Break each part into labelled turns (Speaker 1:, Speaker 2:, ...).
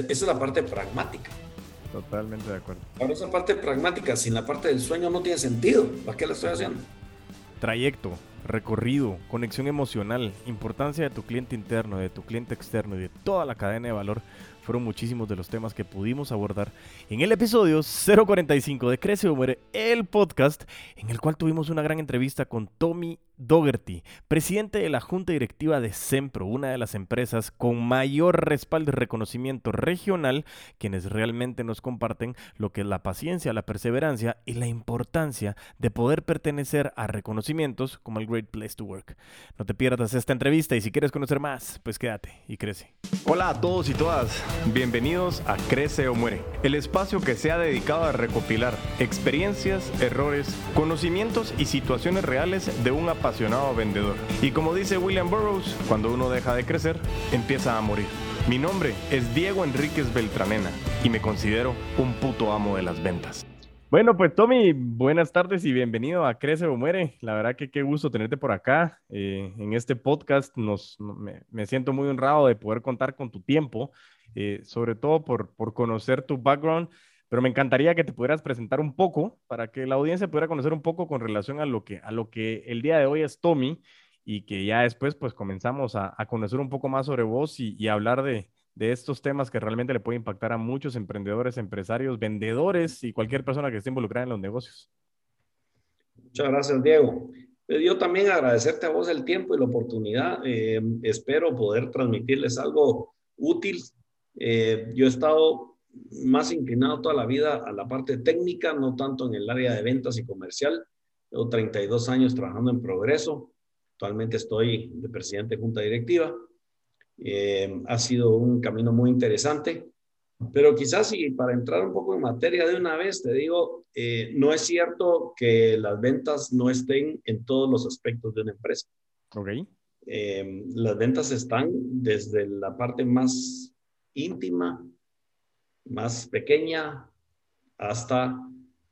Speaker 1: esa es la parte pragmática.
Speaker 2: Totalmente de acuerdo.
Speaker 1: Ahora esa parte pragmática, sin la parte del sueño no tiene sentido. ¿Para qué la estoy haciendo?
Speaker 2: Trayecto, recorrido, conexión emocional, importancia de tu cliente interno, de tu cliente externo y de toda la cadena de valor fueron muchísimos de los temas que pudimos abordar en el episodio 045 de Crece o Muere, el podcast, en el cual tuvimos una gran entrevista con Tommy Dougherty, presidente de la Junta Directiva de Sempro, una de las empresas con mayor respaldo y reconocimiento regional, quienes realmente nos comparten lo que es la paciencia, la perseverancia y la importancia de poder pertenecer a reconocimientos como el Great Place to Work. No te pierdas esta entrevista y si quieres conocer más, pues quédate y crece. Hola a todos y todas, bienvenidos a Crece o Muere, el espacio que se ha dedicado a recopilar experiencias, errores, conocimientos y situaciones reales de un apasionado vendedor. Y como dice William Burroughs, cuando uno deja de crecer, empieza a morir. Mi nombre es Diego Enríquez Beltranena y me considero un puto amo de las ventas. Bueno, pues Tommy, buenas tardes y bienvenido a Crece o Muere. La verdad que qué gusto tenerte por acá. Eh, en este podcast nos, me, siento muy honrado de poder contar con tu tiempo, eh, sobre todo por, por conocer tu background pero me encantaría que te pudieras presentar un poco para que la audiencia pudiera conocer un poco con relación a lo que, a lo que el día de hoy es Tommy y que ya después pues comenzamos a, conocer un poco más sobre vos y, hablar de, de, estos temas que realmente le pueden impactar a muchos emprendedores, empresarios, vendedores y cualquier persona que esté involucrada en los negocios.
Speaker 1: Muchas gracias, Diego. Pues, yo también agradecerte a vos el tiempo y la oportunidad. Eh, espero poder transmitirles algo útil. Eh, yo he estado más inclinado toda la vida a la parte técnica, no tanto en el área de ventas y comercial. Llevo 32 años trabajando en Progreso. Actualmente estoy de presidente de junta directiva. Eh, ha sido un camino muy interesante, pero quizás y para entrar un poco en materia de una vez, te digo, eh, no es cierto que las ventas no estén en todos los aspectos de una empresa.
Speaker 2: Ok.
Speaker 1: Eh, las ventas están desde la parte más íntima más pequeña hasta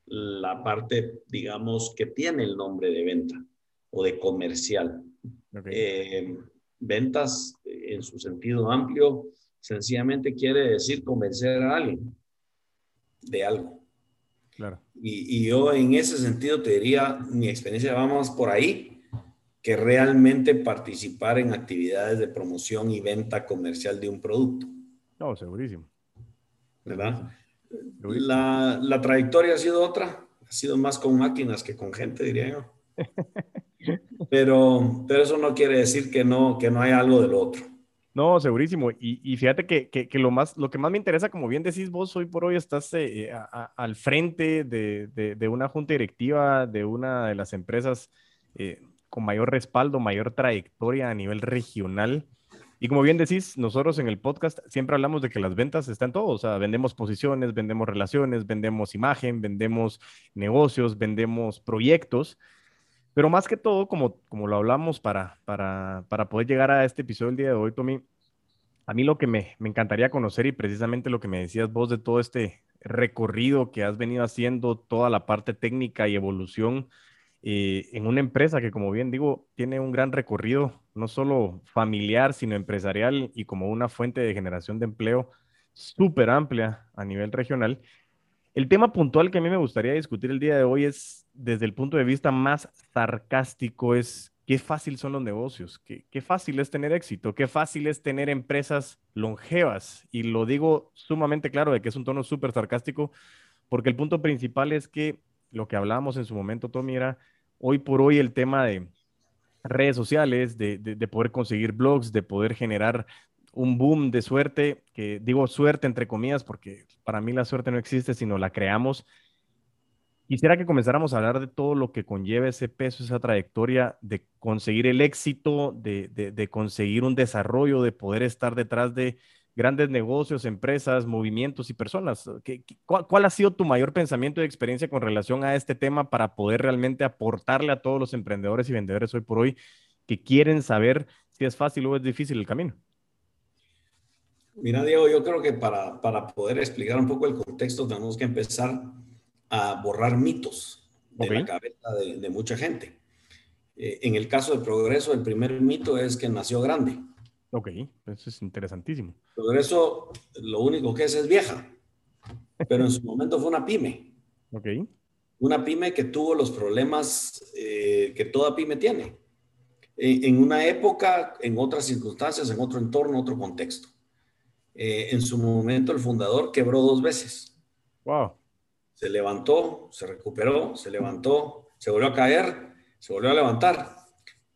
Speaker 1: la parte, digamos, que tiene el nombre de venta o de comercial. Eh, ventas en su sentido amplio sencillamente quiere decir convencer a alguien de algo.
Speaker 2: Claro.
Speaker 1: Y, y, yo en ese sentido te diría, mi experiencia va más por ahí que realmente participar en actividades de promoción y venta comercial de un producto.
Speaker 2: No, segurísimo.
Speaker 1: ¿verdad? La, la, trayectoria ha sido otra, ha sido más con máquinas que con gente, diría yo. Pero, pero eso no quiere decir que no, que no hay algo del otro.
Speaker 2: No, segurísimo. Y, y fíjate que, que, lo, más, lo que más me interesa, como bien decís vos, hoy por hoy estás eh, eh, al frente de, de, de, una junta directiva de una de las empresas eh, con mayor respaldo, mayor trayectoria a nivel regional. Y como bien decís, nosotros en el podcast siempre hablamos de que las ventas están todo, o sea, vendemos posiciones, vendemos relaciones, vendemos imagen, vendemos negocios, vendemos proyectos, pero más que todo, como, como lo hablamos para, para, para poder llegar a este episodio el día de hoy, Tommy, a mí lo que me, me encantaría conocer y precisamente lo que me decías vos de todo este recorrido que has venido haciendo, toda la parte técnica y evolución eh, en una empresa que, como bien digo, tiene un gran recorrido, no solo familiar, sino empresarial y como una fuente de generación de empleo súper amplia a nivel regional. El tema puntual que a mí me gustaría discutir el día de hoy es, desde el punto de vista más sarcástico, es qué fácil son los negocios, qué, fácil es tener éxito, qué fácil es tener empresas longevas. Y lo digo sumamente claro de que es un tono súper sarcástico, porque el punto principal es que lo que hablábamos en su momento, Tommy, era hoy por hoy el tema de redes sociales, de, poder conseguir blogs, de poder generar un boom de suerte, que digo suerte entre comillas, porque para mí la suerte no existe, sino la creamos. Quisiera que comenzáramos a hablar de todo lo que conlleva ese peso, esa trayectoria de conseguir el éxito, de conseguir un desarrollo, de poder estar detrás de grandes negocios, empresas, movimientos y personas. ¿Qué, cuál, ha sido tu mayor pensamiento y experiencia con relación a este tema para poder realmente aportarle a todos los emprendedores y vendedores hoy por hoy que quieren saber si es fácil o es difícil el camino?
Speaker 1: Mira, Diego, yo creo que para, para poder explicar un poco el contexto tenemos que empezar a borrar mitos de la cabeza de, mucha gente. Eh, en el caso de Progreso, el primer mito es que nació grande.
Speaker 2: Ok, eso es interesantísimo.
Speaker 1: Progreso lo único que es es vieja, pero en su momento fue una pyme.
Speaker 2: Ok.
Speaker 1: Una pyme que tuvo los problemas eh, que toda pyme tiene. En, una época, en otras circunstancias, en otro entorno, otro contexto. Eh, en su momento el fundador quebró dos veces.
Speaker 2: Wow.
Speaker 1: Se levantó, se recuperó, se levantó, se volvió a caer, se volvió a levantar.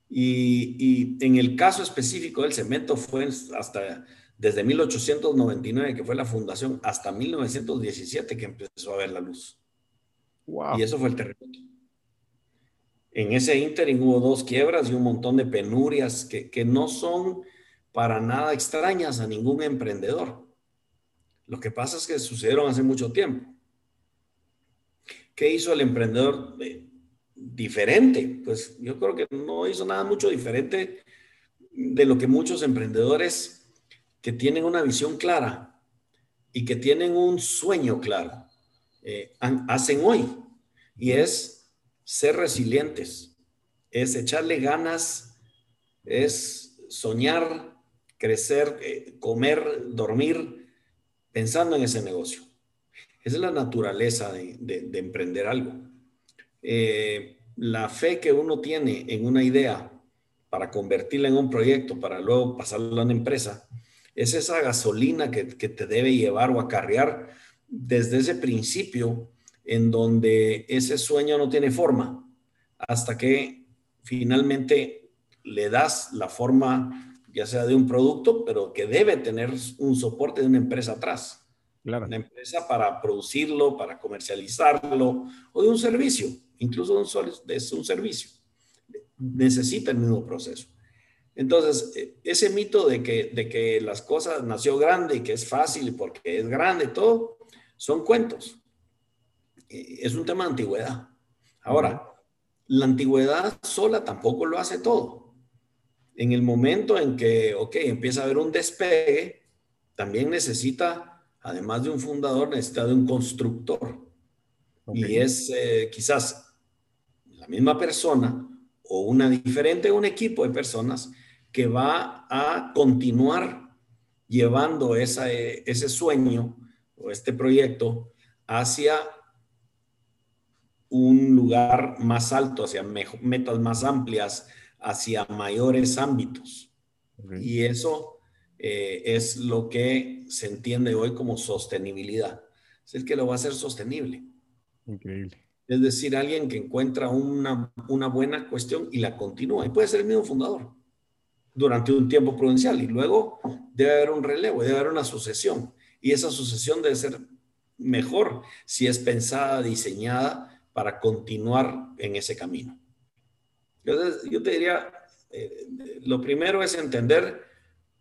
Speaker 1: Y, en el caso específico del cemento fue hasta desde 1899, que fue la fundación, hasta 1917 que empezó a ver la luz. Wow. Y eso fue el terremoto. En ese ínterin hubo dos quiebras y un montón de penurias que, que no son para nada extrañas a ningún emprendedor. Lo que pasa es que sucedieron hace mucho tiempo. ¿Qué hizo el emprendedor diferente? Pues yo creo que no hizo nada mucho diferente de lo que muchos emprendedores que tienen una visión clara y que tienen un sueño claro eh, hacen hoy. Y es ser resilientes, es echarle ganas, es soñar, crecer, eh, comer, dormir, pensando en ese negocio. Es la naturaleza de, emprender algo. Eh, la fe que uno tiene en una idea para convertirla en un proyecto, para luego pasarla a una empresa, es esa gasolina que, te debe llevar o acarrear desde ese principio en donde ese sueño no tiene forma, hasta que finalmente le das la forma, ya sea de un producto, pero que debe tener un soporte de una empresa atrás. Una empresa para producirlo, para comercializarlo o de un servicio, incluso de un, servicio. Necesita el mismo proceso. Entonces, e, ese mito de que, de que las cosas nació grande y que es fácil porque es grande, todo, son cuentos. E, es un tema de antigüedad. Ahora, la antigüedad sola tampoco lo hace todo. En el momento en que, ok, empieza a haber un despegue, también necesita además de un fundador, necesita de un constructor. Y es eh, quizás la misma persona o una diferente, un equipo de personas que va a continuar llevando esa, eh, ese sueño o este proyecto hacia un lugar más alto, hacia metas más amplias, hacia mayores ámbitos. Y eso eh, es lo que se entiende hoy como sostenibilidad. Es el que lo va a hacer sostenible.
Speaker 2: Increíble.
Speaker 1: Es decir, alguien que encuentra una, una buena cuestión y la continúa. Y puede ser el mismo fundador durante un tiempo prudencial. Y luego debe haber un relevo, debe haber una sucesión. Y esa sucesión debe ser mejor si es pensada, diseñada para continuar en ese camino. Entonces, yo te diría, eh, lo primero es entender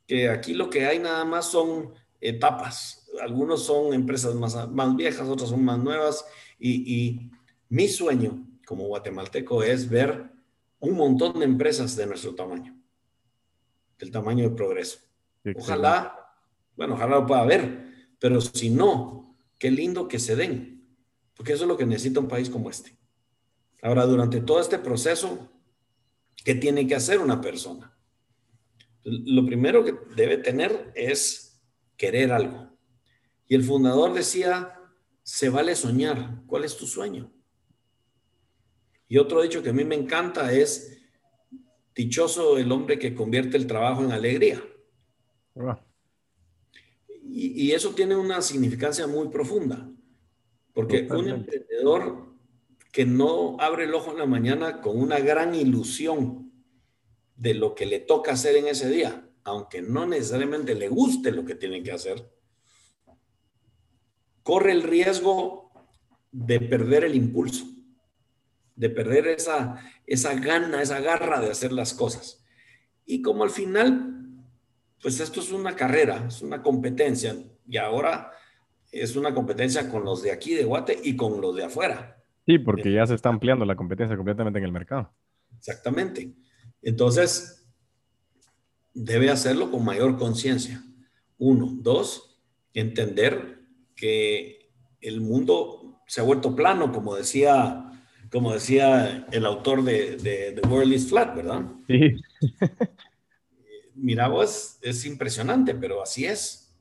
Speaker 1: que aquí lo que hay nada más son etapas. Algunos son empresas más, más viejas, otras son más nuevas. Y, mi sueño como guatemalteco es ver un montón de empresas de nuestro tamaño, del tamaño de progreso. Ojalá, bueno, ojalá lo pueda ver, pero si no, qué lindo que se den, porque eso es lo que necesita un país como este. Ahora, durante todo este proceso, ¿qué tiene que hacer una persona? lo primero que debe tener es querer algo. Y el fundador decía, se vale soñar. ¿Cuál es tu sueño? Y otro dicho que a mí me encanta es, dichoso el hombre que convierte el trabajo en alegría. Y, eso tiene una significancia muy profunda, porque un emprendedor que no abre el ojo en la mañana con una gran ilusión de lo que le toca hacer en ese día, aunque no necesariamente le guste lo que tiene que hacer, corre el riesgo de perder el impulso, de perder esa, esa gana, esa garra de hacer las cosas. Y como al final, pues esto es una carrera, es una competencia, y ahora es una competencia con los de aquí de Guate y con los de afuera.
Speaker 2: Sí, porque ya se está ampliando la competencia completamente en el mercado.
Speaker 1: Exactamente. Entonces, debe hacerlo con mayor conciencia. Uno. Dos, entender que el mundo se ha vuelto plano, como decía, como decía el autor de, The World is Flat, ¿verdad?
Speaker 2: Sí.
Speaker 1: mira vos, es impresionante, pero así es.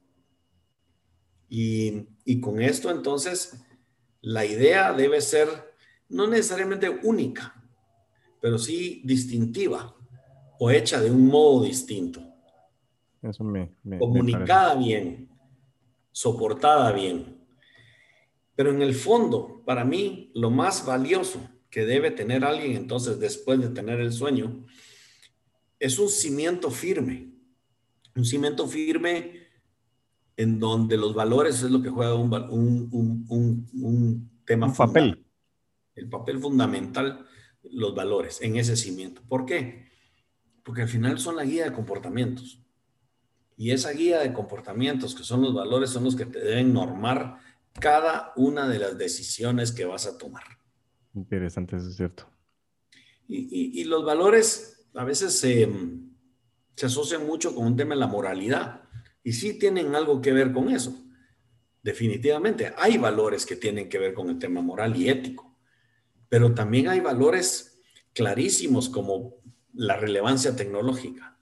Speaker 1: Y, y con esto entonces, la idea debe ser no necesariamente única, pero sí distintiva o hecha de un modo distinto.
Speaker 2: Eso me,
Speaker 1: comunicada bien, soportada bien. Pero en el fondo, para mí, lo más valioso que debe tener alguien entonces después de tener el sueño es un cimiento firme. Un cimiento firme en donde los valores es lo que juega un, un, un, un tema.
Speaker 2: Un papel.
Speaker 1: El papel fundamental, los valores en ese cimiento. ¿Por qué? Porque al final son la guía de comportamientos. Y esa guía de comportamientos, que son los valores, son los que te deben normar cada una de las decisiones que vas a tomar.
Speaker 2: Interesante, eso es cierto.
Speaker 1: Y, y, los valores a veces se, se asocian mucho con un tema de la moralidad. Y sí tienen algo que ver con eso. Definitivamente, hay valores que tienen que ver con el tema moral y ético. Pero también hay valores clarísimos como la relevancia tecnológica.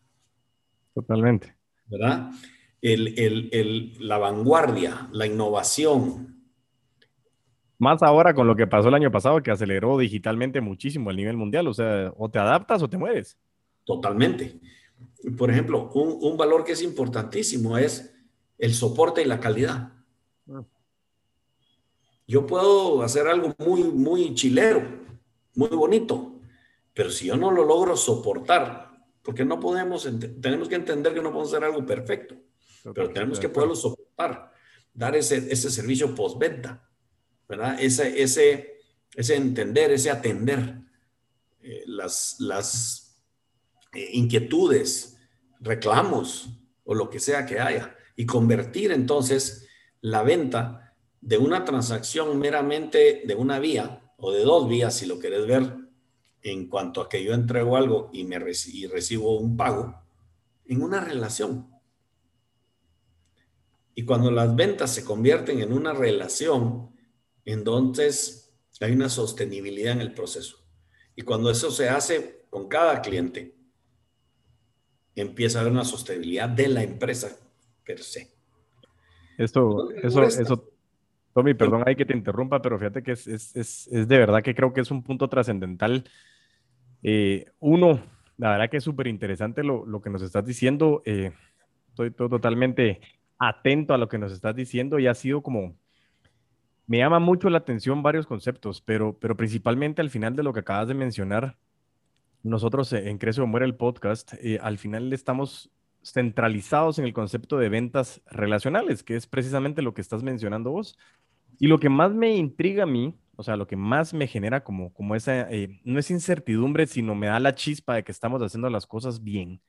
Speaker 2: Totalmente.
Speaker 1: ¿verdad? la vanguardia, la innovación.
Speaker 2: Más ahora con lo que pasó el año pasado, que aceleró digitalmente muchísimo el nivel mundial, o sea, o te adaptas o te mueres.
Speaker 1: Totalmente. Por ejemplo, un, valor que es importantísimo es el soporte y la calidad. Ah. Yo puedo hacer algo muy, muy chilero, muy bonito, pero si yo no lo logro soportar, porque no podemos, tenemos que entender que no podemos hacer algo perfecto, pero tenemos que poderlo soportar, dar ese, ese servicio postventa, ¿verdad? Ese, ese, ese entender, ese atender eh, las, las eh, inquietudes, reclamos o lo que sea que haya y convertir entonces la venta de una transacción meramente de una vía o de dos vías, si lo querés ver en cuanto a que yo entrego algo y, me recibo un pago en una relación. Y cuando las ventas se convierten en una relación, entonces hay una sostenibilidad en el proceso. Y cuando eso se hace con cada cliente, empieza a haber una sostenibilidad de la empresa per se.
Speaker 2: Esto, eso, eso, Tommy, perdón, hay que te interrumpa, pero fíjate que es, es, es, es de verdad que creo que es un punto trascendental eh, uno, la verdad que es súper interesante lo, lo, que nos estás diciendo. Eh, estoy totalmente atento a lo que nos estás diciendo y ha sido como, me llama mucho la atención varios conceptos, pero, pero principalmente al final de lo que acabas de mencionar, nosotros en Crece o Muere el podcast, eh, al final estamos centralizados en el concepto de ventas relacionales, que es precisamente lo que estás mencionando vos. Y lo que más me intriga a mí o sea, lo que más me genera como, como esa, eh, no es incertidumbre, sino me da la chispa de que estamos haciendo las cosas bien.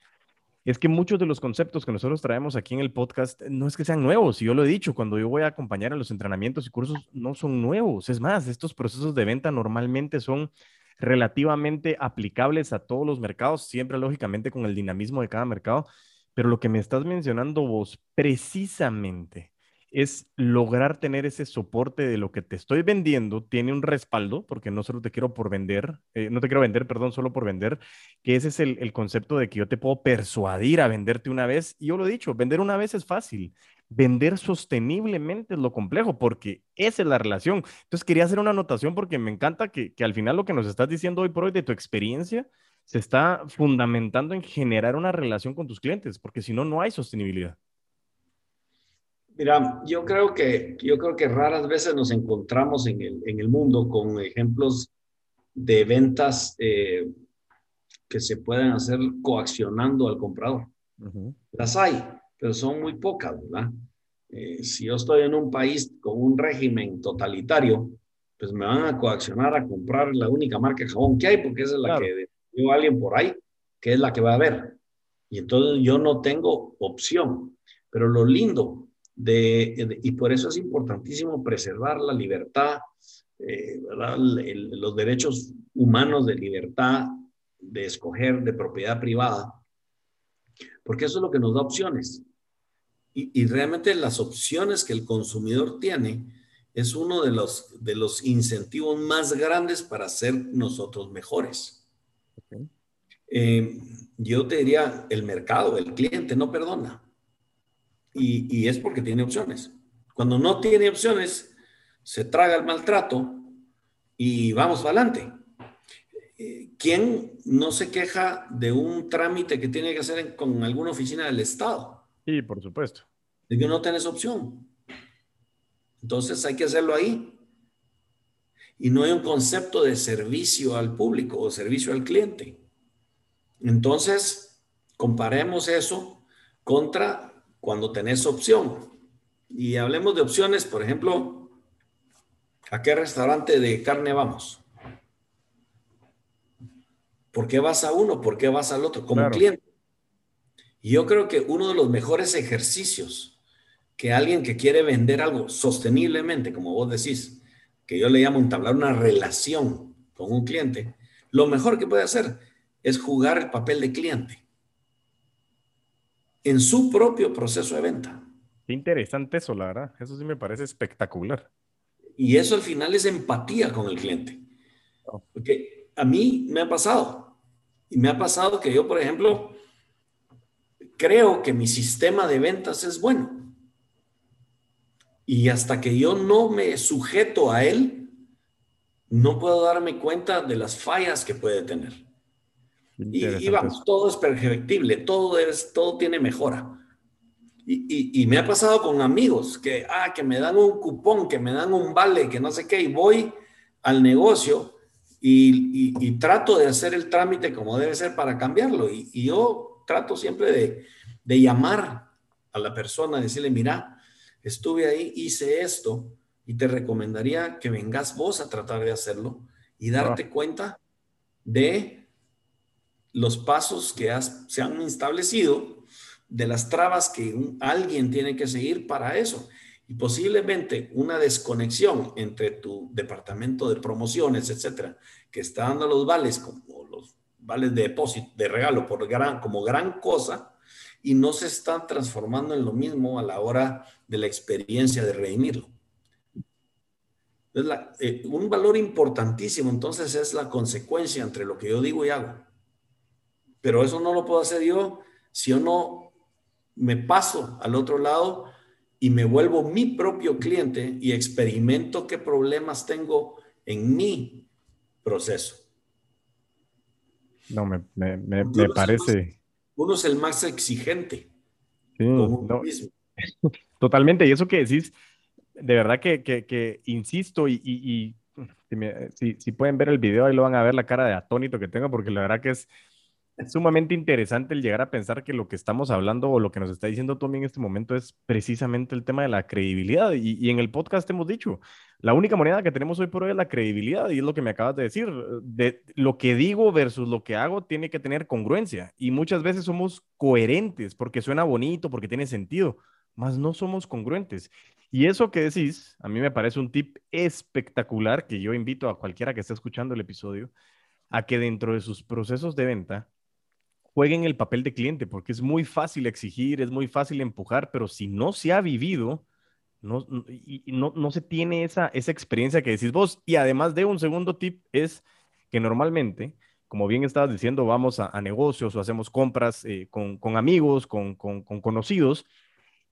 Speaker 2: Es que muchos de los conceptos que nosotros traemos aquí en el podcast no es que sean nuevos, y yo lo he dicho, cuando yo voy a acompañar en los entrenamientos y cursos, no son nuevos. Es más, estos procesos de venta normalmente son relativamente aplicables a todos los mercados, siempre lógicamente con el dinamismo de cada mercado, pero lo que me estás mencionando vos precisamente es lograr tener ese soporte de lo que te estoy vendiendo, tiene un respaldo, porque no solo te quiero por vender, eh, no te quiero vender, perdón, solo por vender, que ese es el, el, concepto de que yo te puedo persuadir a venderte una vez. Y yo lo he dicho, vender una vez es fácil, vender sosteniblemente es lo complejo, porque esa es la relación. Entonces quería hacer una anotación porque me encanta que, que al final lo que nos estás diciendo hoy por hoy de tu experiencia se está fundamentando en generar una relación con tus clientes, porque si no, no hay sostenibilidad.
Speaker 1: Mira, yo creo que, yo creo que raras veces nos encontramos en el, en el mundo con ejemplos de ventas eh, que se pueden hacer coaccionando al comprador. Las hay, pero son muy pocas, ¿verdad? Eh, si yo estoy en un país con un régimen totalitario, pues me van a coaccionar a comprar la única marca de jabón que hay, porque esa es la que dio alguien por ahí, que es la que va a haber. Y entonces yo no tengo opción. Pero lo lindo de, y por eso es importantísimo preservar la libertad, eh, los derechos humanos de libertad, de escoger, de propiedad privada, porque eso es lo que nos da opciones. Y, y realmente las opciones que el consumidor tiene es uno de los, de los incentivos más grandes para ser nosotros mejores. Eh, yo te diría, el mercado, el cliente no perdona. Y, y es porque tiene opciones. Cuando no tiene opciones, se traga el maltrato y vamos para adelante. Eh, ¿Quién no se queja de un trámite que tiene que hacer con alguna oficina del Estado?
Speaker 2: Sí, por supuesto.
Speaker 1: De que no tenés opción. Entonces hay que hacerlo ahí. Y no hay un concepto de servicio al público o servicio al cliente. Entonces, comparemos eso contra cuando tenés opción. Y hablemos de opciones, por ejemplo, ¿a qué restaurante de carne vamos? ¿Por qué vas a uno? ¿Por qué vas al otro? Como cliente. Y yo creo que uno de los mejores ejercicios que alguien que quiere vender algo sosteniblemente, como vos decís, que yo le llamo entablar una relación con un cliente, lo mejor que puede hacer es jugar el papel de cliente en su propio proceso de venta.
Speaker 2: Qué interesante eso, la verdad. Eso sí me parece espectacular.
Speaker 1: Y eso al final es empatía con el cliente. Oh. Porque a mí me ha pasado. Y me ha pasado que yo, por ejemplo, creo que mi sistema de ventas es bueno. Y hasta que yo no me sujeto a él, no puedo darme cuenta de las fallas que puede tener. Y, vamos, todo es perfectible, todo, es, todo tiene mejora. Y, y, me ha pasado con amigos que, ah, que me dan un cupón, que me dan un vale, que no sé qué, y voy al negocio y, trato de hacer el trámite como debe ser para cambiarlo. Y, yo trato siempre de, de, llamar a la persona, decirle, mira, estuve ahí, hice esto y te recomendaría que vengas vos a tratar de hacerlo y darte cuenta de los pasos que se han establecido, de las trabas que alguien tiene que seguir para eso y posiblemente una desconexión entre tu departamento de promociones, etcétera, que está dando los vales como los vales de depósito, de regalo por gran, como gran cosa y no se están transformando en lo mismo a la hora de la experiencia de redimirlo. Eh, un valor importantísimo entonces es la consecuencia entre lo que yo digo y hago. Pero eso no lo puedo hacer yo si yo no me paso al otro lado y me vuelvo mi propio cliente y experimento qué problemas tengo en mi proceso.
Speaker 2: No, me, parece.
Speaker 1: uno es el más exigente.
Speaker 2: Sí, mismo. Totalmente. Y eso que decís, de verdad que, insisto y, si, si, pueden ver el video, ahí lo van a ver la cara de atónito que tengo, porque la verdad que es es sumamente interesante el llegar a pensar que lo que estamos hablando o lo que nos está diciendo Tommy en este momento es precisamente el tema de la credibilidad. Y, en el podcast hemos dicho, la única moneda que tenemos hoy por hoy es la credibilidad y es lo que me acabas de decir. De lo que digo versus lo que hago tiene que tener congruencia y muchas veces somos coherentes porque suena bonito, porque tiene sentido, mas no somos congruentes. Y eso que decís, a mí me parece un tip espectacular que yo invito a cualquiera que esté escuchando el episodio a que dentro de sus procesos de venta jueguen el papel de cliente, porque es muy fácil exigir, es muy fácil empujar, pero si no se ha vivido, no, no, no se tiene esa, esa experiencia que decís vos. Y además de un segundo tip es que normalmente, como bien estabas diciendo, vamos a, negocios o hacemos compras eh, con, con, amigos, con, con, con conocidos.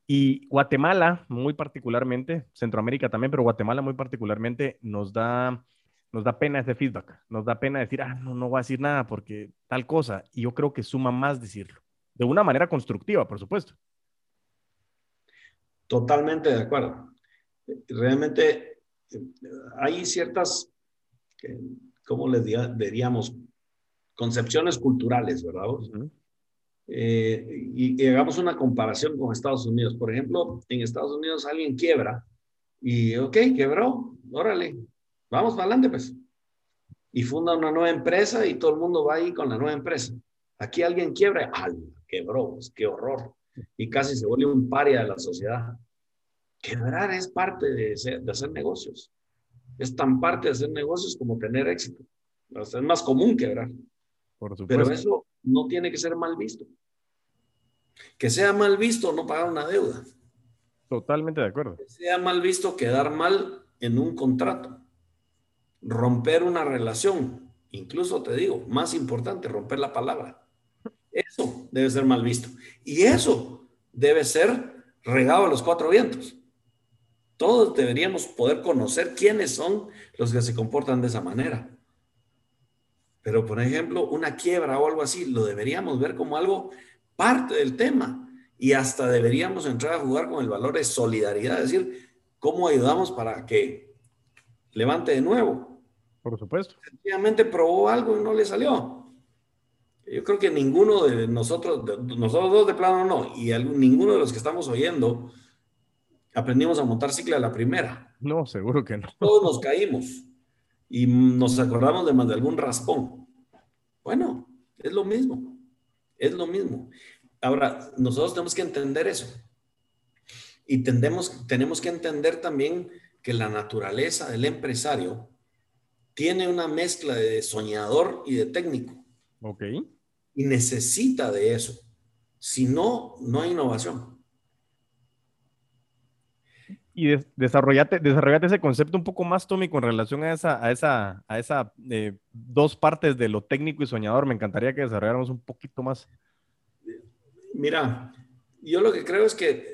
Speaker 2: Y Guatemala, muy particularmente, Centroamérica también, pero Guatemala muy particularmente nos da nos da pena ese feedback, nos da pena decir, ah, no, no voy a decir nada porque tal cosa. Y yo creo que suma más decirlo, de una manera constructiva, por supuesto.
Speaker 1: Totalmente de acuerdo. Realmente hay ciertas, ¿cómo les diríamos? Concepciones culturales, ¿verdad? Eh, y, y, hagamos una comparación con Estados Unidos. Por ejemplo, en Estados Unidos alguien quiebra y, ok, quebró, órale, Vamos para adelante, pues. Y funda una nueva empresa y todo el mundo va ahí con la nueva empresa. Aquí alguien quiebra, ¡ay, quebró! ¡Qué horror! Y casi se vuelve un paria de la sociedad. Quebrar es parte de, de hacer negocios. Es tan parte de hacer negocios como tener éxito. es más común quebrar. Por Pero eso no tiene que ser mal visto. Que sea mal visto no pagar una deuda.
Speaker 2: Totalmente de acuerdo.
Speaker 1: Que sea mal visto quedar mal en un contrato romper una relación Incluso te digo, más importante, romper la palabra. Eso debe ser mal visto. Y eso debe ser regado a los cuatro vientos. Todos deberíamos poder conocer quiénes son los que se comportan de esa manera. Pero, por ejemplo, una quiebra o algo así, lo deberíamos ver como algo parte del tema. Y hasta deberíamos entrar a jugar con el valor de solidaridad, es decir, cómo ayudamos para que levante de nuevo.
Speaker 2: Por supuesto.
Speaker 1: Sencillamente probó algo y no le salió. Yo creo que ninguno de nosotros, nosotros dos de plano no, y ninguno de los que estamos oyendo aprendimos a montar cicla a la primera.
Speaker 2: No, seguro que no.
Speaker 1: Todos nos caímos y nos acordamos de más de algún raspón. Bueno, es lo mismo, es lo mismo. Ahora, nosotros tenemos que entender eso. Y tendemos, tenemos que entender también que la naturaleza del empresario tiene una mezcla de soñador y de técnico.
Speaker 2: Ok.
Speaker 1: Y necesita de eso. Si no, no hay innovación
Speaker 2: y desarrollate, desarrollate, ese concepto un poco más, Tommy, con relación a esa, a esa, a esa eh, dos partes de lo técnico y soñador. Me encantaría que desarrolláramos un poquito más.
Speaker 1: Mira, yo lo que creo es que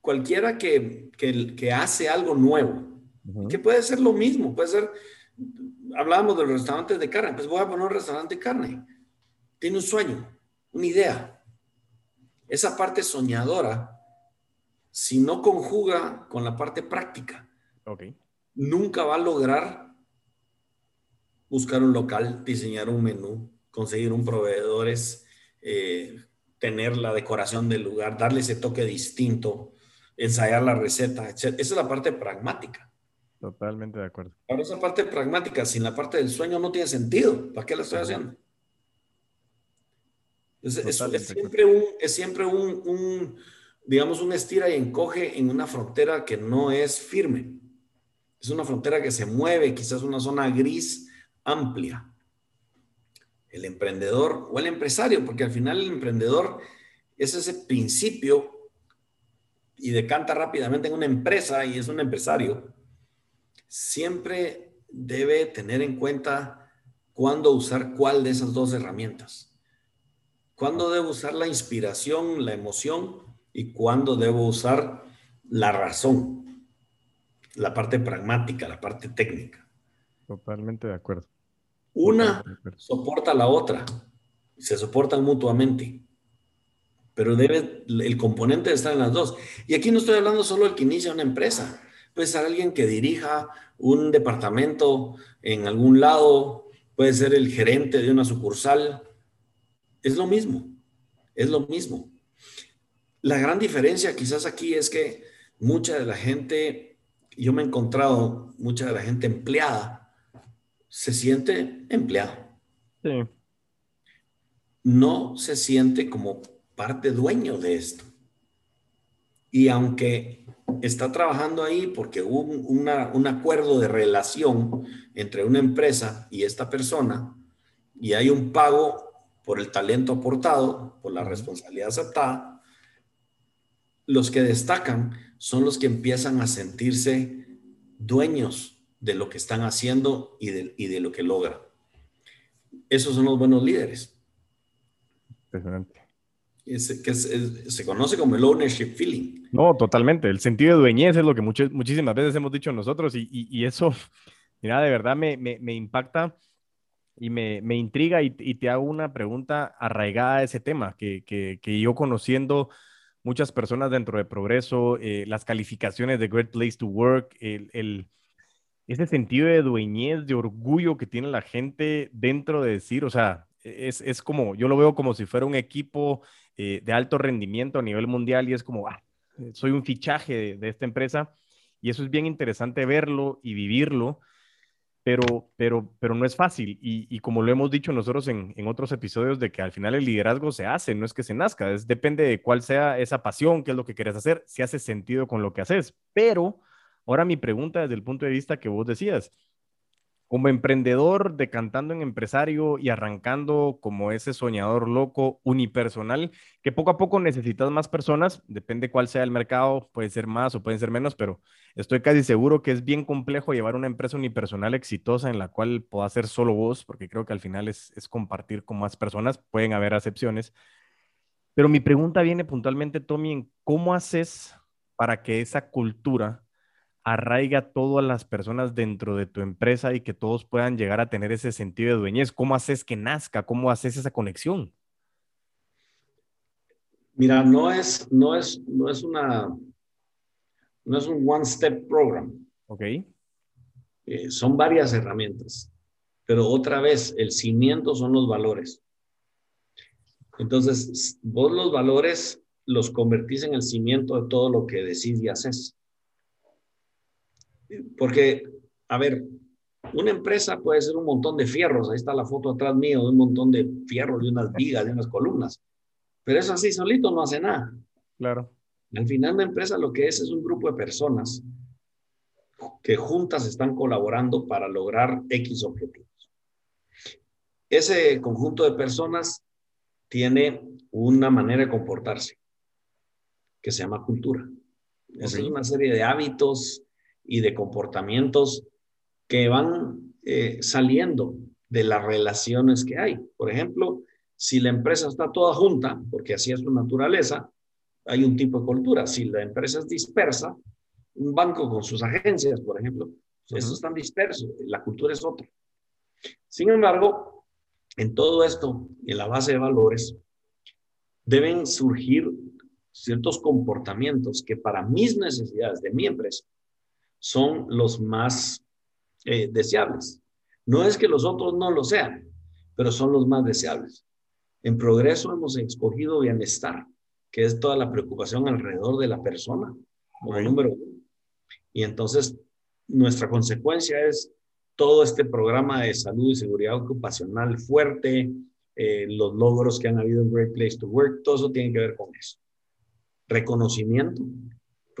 Speaker 1: cualquiera que, que, que hace algo nuevo, que puede ser lo mismo, puede ser, hablábamos de los restaurantes de carne, pues voy a poner un restaurante de carne. Tiene un sueño, una idea. Esa parte soñadora si no conjuga con la parte práctica, nunca va a lograr buscar un local, diseñar un menú, conseguir un proveedor, eh, tener la decoración del lugar, darle ese toque distinto, ensayar la receta, etc. Esa es la parte pragmática.
Speaker 2: Totalmente de acuerdo.
Speaker 1: Ahora, esa parte pragmática, sin la parte del sueño, no tiene sentido. ¿Para qué la estoy haciendo? Es, siempre un, es siempre un digamos, un estira y encoge en una frontera que no es firme. Es una frontera que se mueve, quizás una zona gris amplia. El emprendedor o el empresario, porque al final el emprendedor es ese principio y decanta rápidamente en una empresa y es un empresario, siempre debe tener en cuenta cuándo usar cuál de esas dos herramientas. Cuándo debe usar la inspiración, la emoción y cuándo debo usar la razón, la parte pragmática, la parte técnica.
Speaker 2: Totalmente de acuerdo.
Speaker 1: Una soporta a la otra, se soportan mutuamente, pero debe el componente de estar en las dos. Y aquí no estoy hablando solo del que inicia una empresa, puede ser alguien que dirija un departamento en algún lado, puede ser el gerente de una sucursal, es lo mismo, es lo mismo. La gran diferencia quizás aquí es que mucha de la gente, yo me he encontrado, mucha de la gente empleada se siente empleado. Sí. No se siente como parte dueño de esto. Y aunque está trabajando ahí porque hubo un acuerdo de relación entre una empresa y esta persona y hay un pago por el talento aportado, por la responsabilidad aceptada, los que destacan son los que empiezan a sentirse dueños de lo que están haciendo y de, lo que logran. Esos son los buenos líderes. Impresionante. Que se conoce como el ownership feeling.
Speaker 2: No, totalmente. El sentido de dueñez es lo que muchísimas veces hemos dicho nosotros y, eso, mira, de verdad me, impacta y me, intriga y, te hago una pregunta arraigada a ese tema que, que yo conociendo muchas personas dentro de Progreso, eh, las calificaciones de Great Place to Work, el, ese sentido de dueñez, de orgullo que tiene la gente dentro de decir, o sea, es, como, yo lo veo como si fuera un equipo eh, de alto rendimiento a nivel mundial y es como, ah, soy un fichaje de esta empresa y eso es bien interesante verlo y vivirlo pero, pero, pero no es fácil. Y, como lo hemos dicho nosotros en, otros episodios, de que al final el liderazgo se hace, no es que se nazca, es, depende de cuál sea esa pasión, qué es lo que quieres hacer, si hace sentido con lo que haces. Pero ahora mi pregunta desde el punto de vista que vos decías, como emprendedor, decantando en empresario y arrancando como ese soñador loco unipersonal, que poco a poco necesitas más personas, depende cuál sea el mercado, puede ser más o pueden ser menos, pero estoy casi seguro que es bien complejo llevar una empresa unipersonal exitosa en la cual pueda ser solo vos, porque creo que al final es, es compartir con más personas, pueden haber acepciones. Pero mi pregunta viene puntualmente, Tommy, en cómo haces para que esa cultura arraiga todas las personas dentro de tu empresa y que todos puedan llegar a tener ese sentido de dueñez? ¿Cómo haces que nazca? ¿Cómo haces esa conexión?
Speaker 1: Mira, no es, no es, no es una, no es un one-step program.
Speaker 2: Ok.
Speaker 1: Eh, son varias herramientas, pero otra vez, el cimiento son los valores. Entonces, vos los valores los convertís en el cimiento de todo lo que decís y haces. Porque, a ver, una empresa puede ser un montón de fierros, ahí está la foto atrás mío de un montón de fierros, de unas vigas, de unas columnas, pero eso así solito no hace nada.
Speaker 2: Claro.
Speaker 1: Al final una empresa lo que es es un grupo de personas que juntas están colaborando para lograr X objetivos. Ese conjunto de personas tiene una manera de comportarse que se llama cultura. Es una serie de hábitos, y de comportamientos que van eh, saliendo de las relaciones que hay. Por ejemplo, si la empresa está toda junta, porque así es su naturaleza, hay un tipo de cultura. Si la empresa es dispersa, un banco con sus agencias, por ejemplo, esos están dispersos, la cultura es otra. Sin embargo, en todo esto, en la base de valores, deben surgir ciertos comportamientos que para mis necesidades de mi empresa son los más eh, deseables. No es que los otros no lo sean, pero son los más deseables. En progreso hemos escogido bienestar, que es toda la preocupación alrededor de la persona, como número uno. Y entonces, nuestra consecuencia es todo este programa de salud y seguridad ocupacional fuerte, eh, los logros que han habido en Great Place to Work, todo eso tiene que ver con eso. Reconocimiento,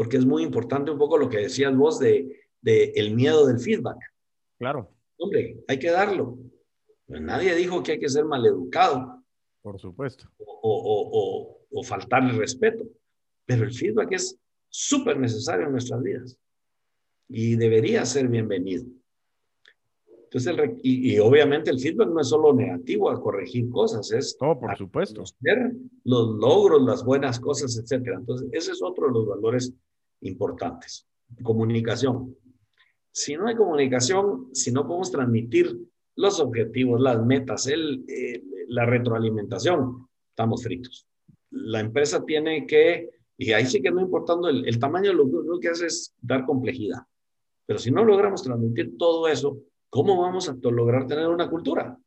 Speaker 1: porque es muy importante un poco lo que decías vos de, el miedo del feedback.
Speaker 2: Claro.
Speaker 1: Hombre, hay que darlo. Pues nadie dijo que hay que ser maleducado.
Speaker 2: Por supuesto.
Speaker 1: O, o, faltar el respeto. Pero el feedback es súper necesario en nuestras vidas y debería ser bienvenido. Entonces, y, obviamente el feedback no es solo negativo a corregir cosas, es
Speaker 2: no, por supuesto.
Speaker 1: los logros, las buenas cosas, etcétera. Entonces, ese es otro de los valores importantes. Comunicación. Si no hay comunicación, si no podemos transmitir los objetivos, las metas, el, la retroalimentación, estamos fritos. La empresa tiene que, y ahí sí que no importando el, el tamaño, lo, lo que hace es dar complejidad. Pero si no logramos transmitir todo eso, ¿cómo vamos a lograr tener una cultura?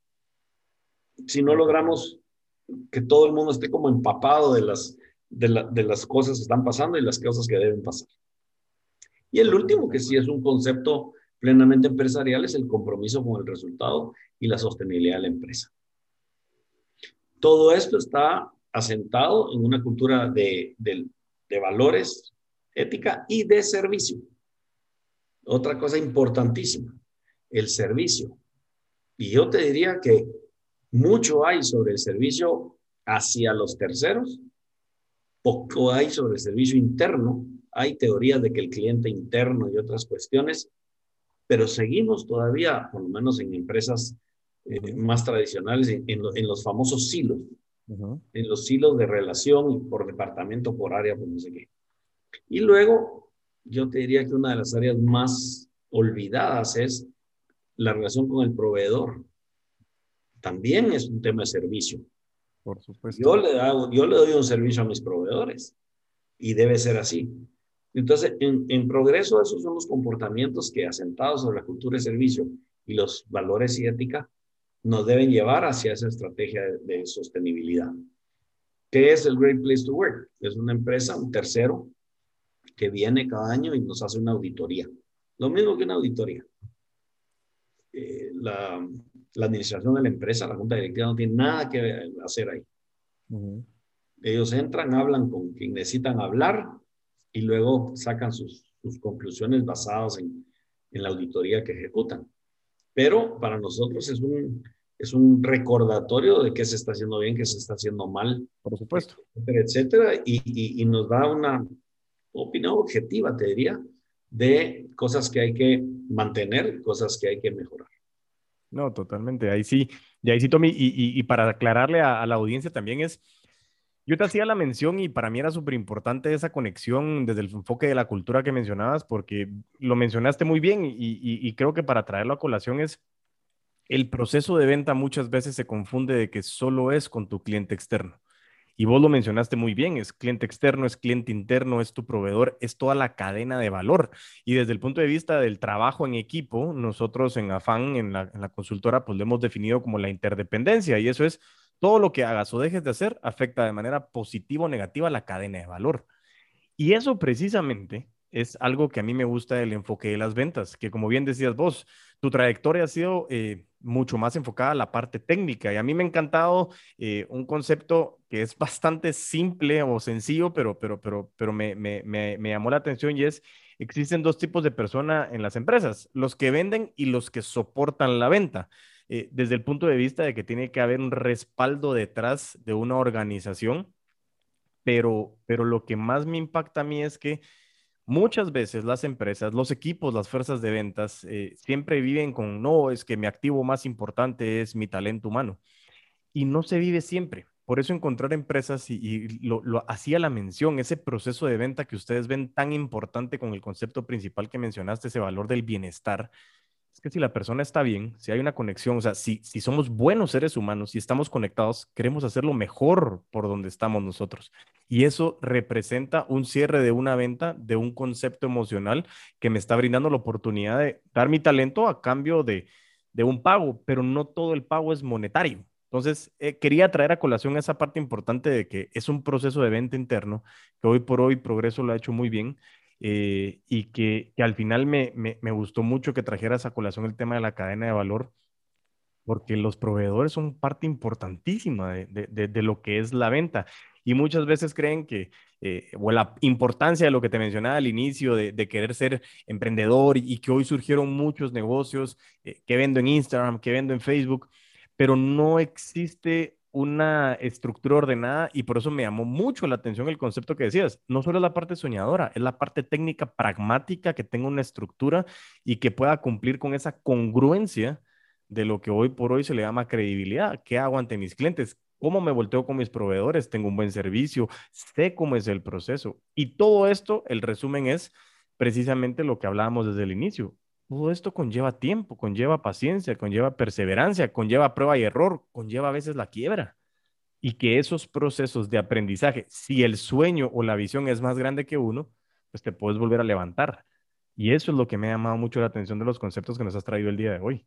Speaker 1: Si no logramos que todo el mundo esté como empapado de las, de, las cosas que están pasando y las cosas que deben pasar. Y el último, que sí es un concepto plenamente empresarial, es el compromiso con el resultado y la sostenibilidad de la empresa. Todo esto está asentado en una cultura de, de valores, ética y de servicio. Otra cosa importantísima, el servicio. Y yo te diría que mucho hay sobre el servicio hacia los terceros, poco hay sobre el servicio interno. Hay teorías de que el cliente interno y otras cuestiones, pero seguimos todavía, por lo menos en empresas eh, más tradicionales, en, los famosos silos, en los silos de relación por departamento, por área, por no sé qué. Y luego, yo te diría que una de las áreas más olvidadas es la relación con el proveedor. También es un tema de servicio.
Speaker 2: Por supuesto.
Speaker 1: Yo le, hago, yo le doy un servicio a mis proveedores y debe ser así. Entonces, en, en, progreso, esos son los comportamientos que, asentados sobre la cultura de servicio y los valores y ética, nos deben llevar hacia esa estrategia de, de sostenibilidad. ¿Qué es el Great Place to Work? Es una empresa, un tercero, que viene cada año y nos hace una auditoría. Lo mismo que una auditoría. Eh, la, administración de la empresa, la junta directiva no tiene nada que hacer ahí. Ellos entran, hablan con quien necesitan hablar y luego sacan sus, conclusiones basadas en, la auditoría que ejecutan. pero para nosotros es un, es un recordatorio de qué se está haciendo bien, qué se está haciendo mal.
Speaker 2: Por supuesto.
Speaker 1: Etcétera, etcétera y, y, nos da una opinión objetiva, te diría, de cosas que hay que mantener, cosas que hay que mejorar.
Speaker 2: No, totalmente. Ahí sí, y ahí sí, Tommy, y, y para aclararle a, la audiencia también es, yo te hacía la mención y para mí era súper importante esa conexión desde el enfoque de la cultura que mencionabas, porque lo mencionaste muy bien y, y creo que para traerlo a colación es el proceso de venta muchas veces se confunde de que solo es con tu cliente externo. Y vos lo mencionaste muy bien, es cliente externo, es cliente interno, es tu proveedor, es toda la cadena de valor. Y desde el punto de vista del trabajo en equipo, nosotros en Afán, en la, consultora, pues lo hemos definido como la interdependencia y eso es todo lo que hagas o dejes de hacer afecta de manera positiva o negativa la cadena de valor. Y eso precisamente es algo que a mí me gusta del enfoque de las ventas, que como bien decías vos, tu trayectoria ha sido eh, mucho más enfocada a la parte técnica y a mí me ha encantado eh, un concepto que es bastante simple o sencillo, pero, pero, pero, pero me, me, me, llamó la atención y es, existen dos tipos de personas en las empresas, los que venden y los que soportan la venta. Eh, desde el punto de vista de que tiene que haber un respaldo detrás de una organización, pero, pero lo que más me impacta a mí es que Muchas veces las empresas, los equipos, las fuerzas de ventas eh, siempre viven con, no, es que mi activo más importante es mi talento humano. Y no se vive siempre. Por eso encontrar empresas, y, lo, lo, hacía la mención, ese proceso de venta que ustedes ven tan importante con el concepto principal que mencionaste, ese valor del bienestar, es que si la persona está bien, si hay una conexión, o sea, si, si somos buenos seres humanos, si estamos conectados, queremos hacerlo mejor por donde estamos nosotros. Y eso representa un cierre de una venta, de un concepto emocional que me está brindando la oportunidad de dar mi talento a cambio de, de un pago, pero no todo el pago es monetario. Entonces, eh, quería traer a colación esa parte importante de que es un proceso de venta interno, que hoy por hoy Progreso lo ha hecho muy bien, eh, y que, que, al final me, me, me, gustó mucho que trajeras a colación el tema de la cadena de valor, porque los proveedores son parte importantísima de, de, lo que es la venta. Y muchas veces creen que, eh, o la importancia de lo que te mencionaba al inicio, de, querer ser emprendedor y, que hoy surgieron muchos negocios eh, que vendo en Instagram, que vendo en Facebook, pero no existe una estructura ordenada y por eso me llamó mucho la atención el concepto que decías. No solo es la parte soñadora, es la parte técnica pragmática que tenga una estructura y que pueda cumplir con esa congruencia de lo que hoy por hoy se le llama credibilidad. ¿Qué hago ante mis clientes? ¿Cómo me volteo con mis proveedores? ¿Tengo un buen servicio? ¿Sé cómo es el proceso? Y todo esto, el resumen es precisamente lo que hablábamos desde el inicio. Todo esto conlleva tiempo, conlleva paciencia, conlleva perseverancia, conlleva prueba y error, conlleva a veces la quiebra. Y que esos procesos de aprendizaje, si el sueño o la visión es más grande que uno, pues te puedes volver a levantar. Y eso es lo que me ha llamado mucho la atención de los conceptos que nos has traído el día de hoy.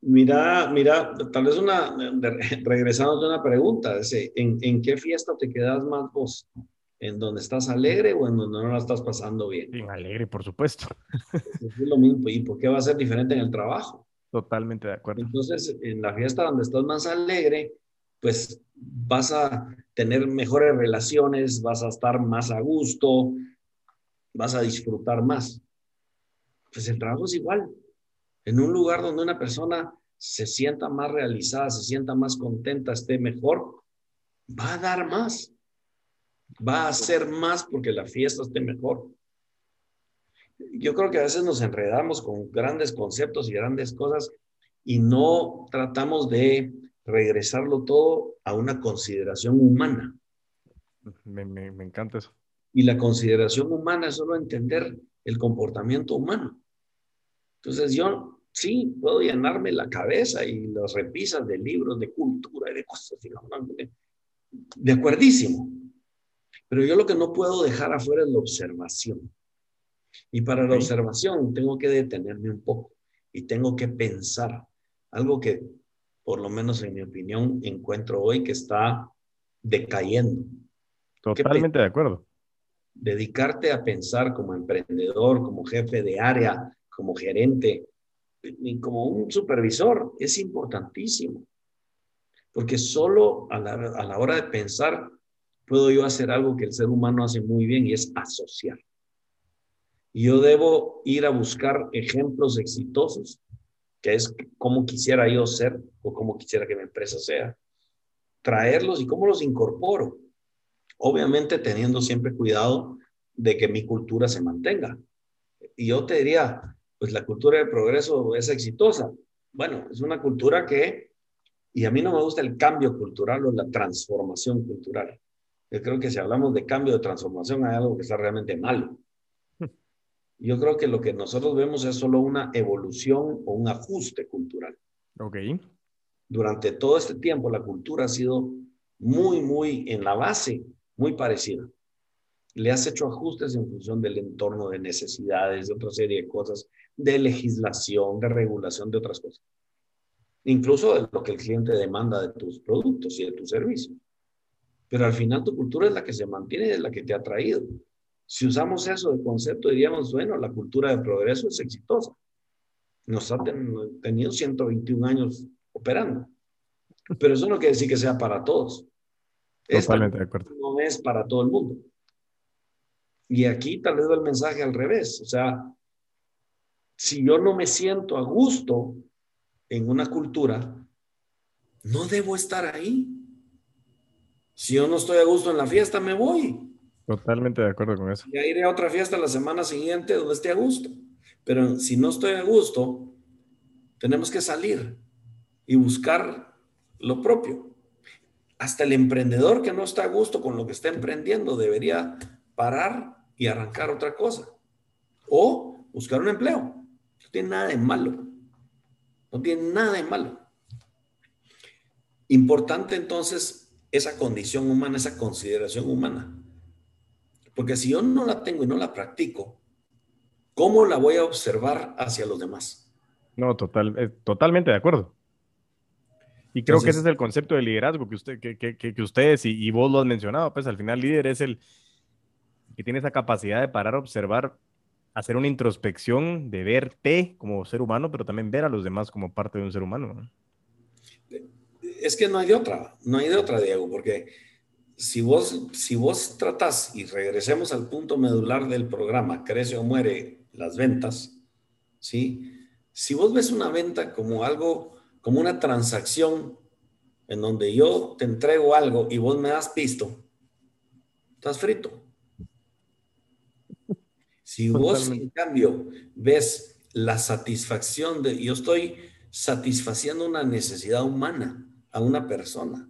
Speaker 1: Mira, mira, tal vez una, regresando de una pregunta, ¿en, ¿en qué fiesta te quedas más vos? En donde estás alegre o en donde no la estás pasando bien.
Speaker 2: Bien alegre, por supuesto.
Speaker 1: Es lo mismo. ¿Y por qué va a ser diferente en el trabajo?
Speaker 2: Totalmente de acuerdo.
Speaker 1: Entonces, en la fiesta donde estás más alegre, pues vas a tener mejores relaciones, vas a estar más a gusto, vas a disfrutar más. Pues el trabajo es igual. En un lugar donde una persona se sienta más realizada, se sienta más contenta, esté mejor, va a dar más va a hacer más porque la fiesta esté mejor. Yo creo que a veces nos enredamos con grandes conceptos y grandes cosas y no tratamos de regresarlo todo a una consideración humana.
Speaker 2: Me, encanta eso.
Speaker 1: Y la consideración humana es solo entender el comportamiento humano. Entonces yo sí puedo llenarme la cabeza y las repisas de libros de cultura y de cosas. De acuerdísimo. Pero yo lo que no puedo dejar afuera es la observación. Y para la observación tengo que detenerme un poco y tengo que pensar algo que, por lo menos en mi opinión, encuentro hoy que está decayendo.
Speaker 2: Totalmente de acuerdo.
Speaker 1: Dedicarte a pensar como emprendedor, como jefe de área, como gerente, como un supervisor, es importantísimo. Porque solo a la, a la hora de pensar puedo yo hacer algo que el ser humano hace muy bien y es asociar. Y yo debo ir a buscar ejemplos exitosos que es cómo quisiera yo ser o cómo quisiera que mi empresa sea. Traerlos y cómo los incorporo. Obviamente teniendo siempre cuidado de que mi cultura se mantenga. Y yo te diría, pues la cultura de progreso es exitosa. Bueno, es una cultura que, y a mí no me gusta el cambio cultural o la transformación cultural. Yo creo que si hablamos de cambio de transformación hay algo que está realmente malo. Yo creo que lo que nosotros vemos es solo una evolución o un ajuste cultural.
Speaker 2: Ok.
Speaker 1: Durante todo este tiempo la cultura ha sido muy, muy en la base, muy parecida le has hecho ajustes en función del entorno de necesidades, de otra serie de cosas, de legislación, de regulación, de otras cosas. Incluso de lo que el cliente demanda de tus productos y de tus servicios. Pero al final tu cultura es la que se mantiene y es la que te ha traído. Si usamos eso de concepto, diríamos, bueno, la cultura de progreso es exitosa. Nos ha tenido 121 años operando. Pero eso no quiere decir que sea para todos.
Speaker 2: Totalmente de acuerdo.
Speaker 1: No es para todo el mundo. Y aquí tal vez el mensaje al revés. O sea, si yo no me siento a gusto en una cultura, no debo estar ahí. Si yo no estoy a gusto en la fiesta, me voy.
Speaker 2: Totalmente de acuerdo con eso.
Speaker 1: Y iré a otra fiesta la semana siguiente donde esté a gusto. Pero si no estoy a gusto, tenemos que salir y buscar lo propio. Hasta el emprendedor que no está a gusto con lo que está emprendiendo debería parar y arrancar otra cosa. O buscar un empleo. No tiene nada de malo. No tiene nada de malo. Importante entonces esa condición humana, esa consideración humana. Porque si yo no la tengo y no la practico, ¿cómo la voy a observar hacia los demás?
Speaker 2: No, total, eh, totalmente de acuerdo. Y creo que ese es el concepto de liderazgo que, usted, que, que, que ustedes y, y, vos lo has mencionado. Pues al final líder es el, que tiene esa capacidad de parar, observar, hacer una introspección, de verte como ser humano, pero también ver a los demás como parte de un ser humano.
Speaker 1: Es que no hay de otra, no hay de otra, Diego, porque si vos, si vos tratás, y regresemos al punto medular del programa, crece o muere las ventas, ¿sí? Si vos ves una venta como algo, como una transacción en donde yo te entrego algo y vos me das pisto, estás frito. Si vos, en cambio, ves la satisfacción de, yo estoy satisfaciendo una necesidad humana a una persona,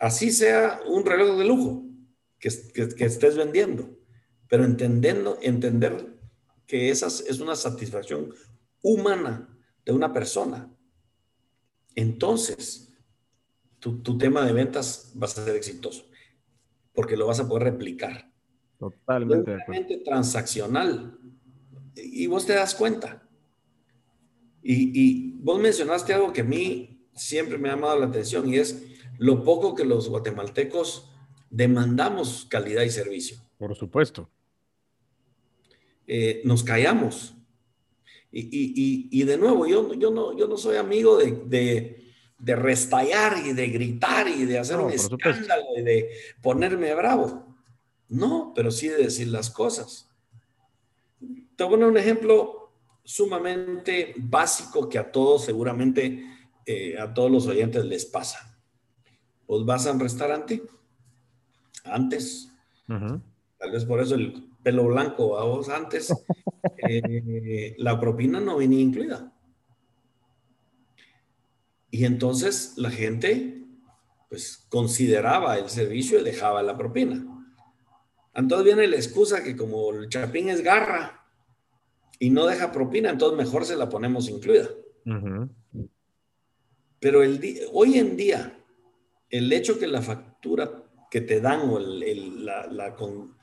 Speaker 1: así sea un reloj de lujo que, que, estés vendiendo, pero entendiendo, entender que esa es una satisfacción humana de una persona. Entonces, tu, tu tema de ventas va a ser exitoso, porque lo vas a poder replicar.
Speaker 2: Totalmente.
Speaker 1: transaccional. Y vos te das cuenta. Y, y, vos mencionaste algo que a mí siempre me ha llamado la atención y es lo poco que los guatemaltecos demandamos calidad y servicio.
Speaker 2: Por supuesto.
Speaker 1: Eh, nos callamos. Y, y, y, de nuevo, yo, yo, no, yo no soy amigo de, de, de restallar y de gritar y de hacer un escándalo y de ponerme bravo. No, pero sí de decir las cosas. Te voy a poner un ejemplo sumamente básico que a todos, seguramente eh, a todos los oyentes les pasa. Vos vas a un restaurante antes, tal vez por eso el pelo blanco a vos antes, eh, la propina no venía incluida. Y entonces la gente pues consideraba el servicio y dejaba la propina. Entonces viene la excusa que como el chapín es garra y no deja propina, entonces mejor se la ponemos incluida. Pero el hoy en día, el hecho que la factura que te dan o el, la, con,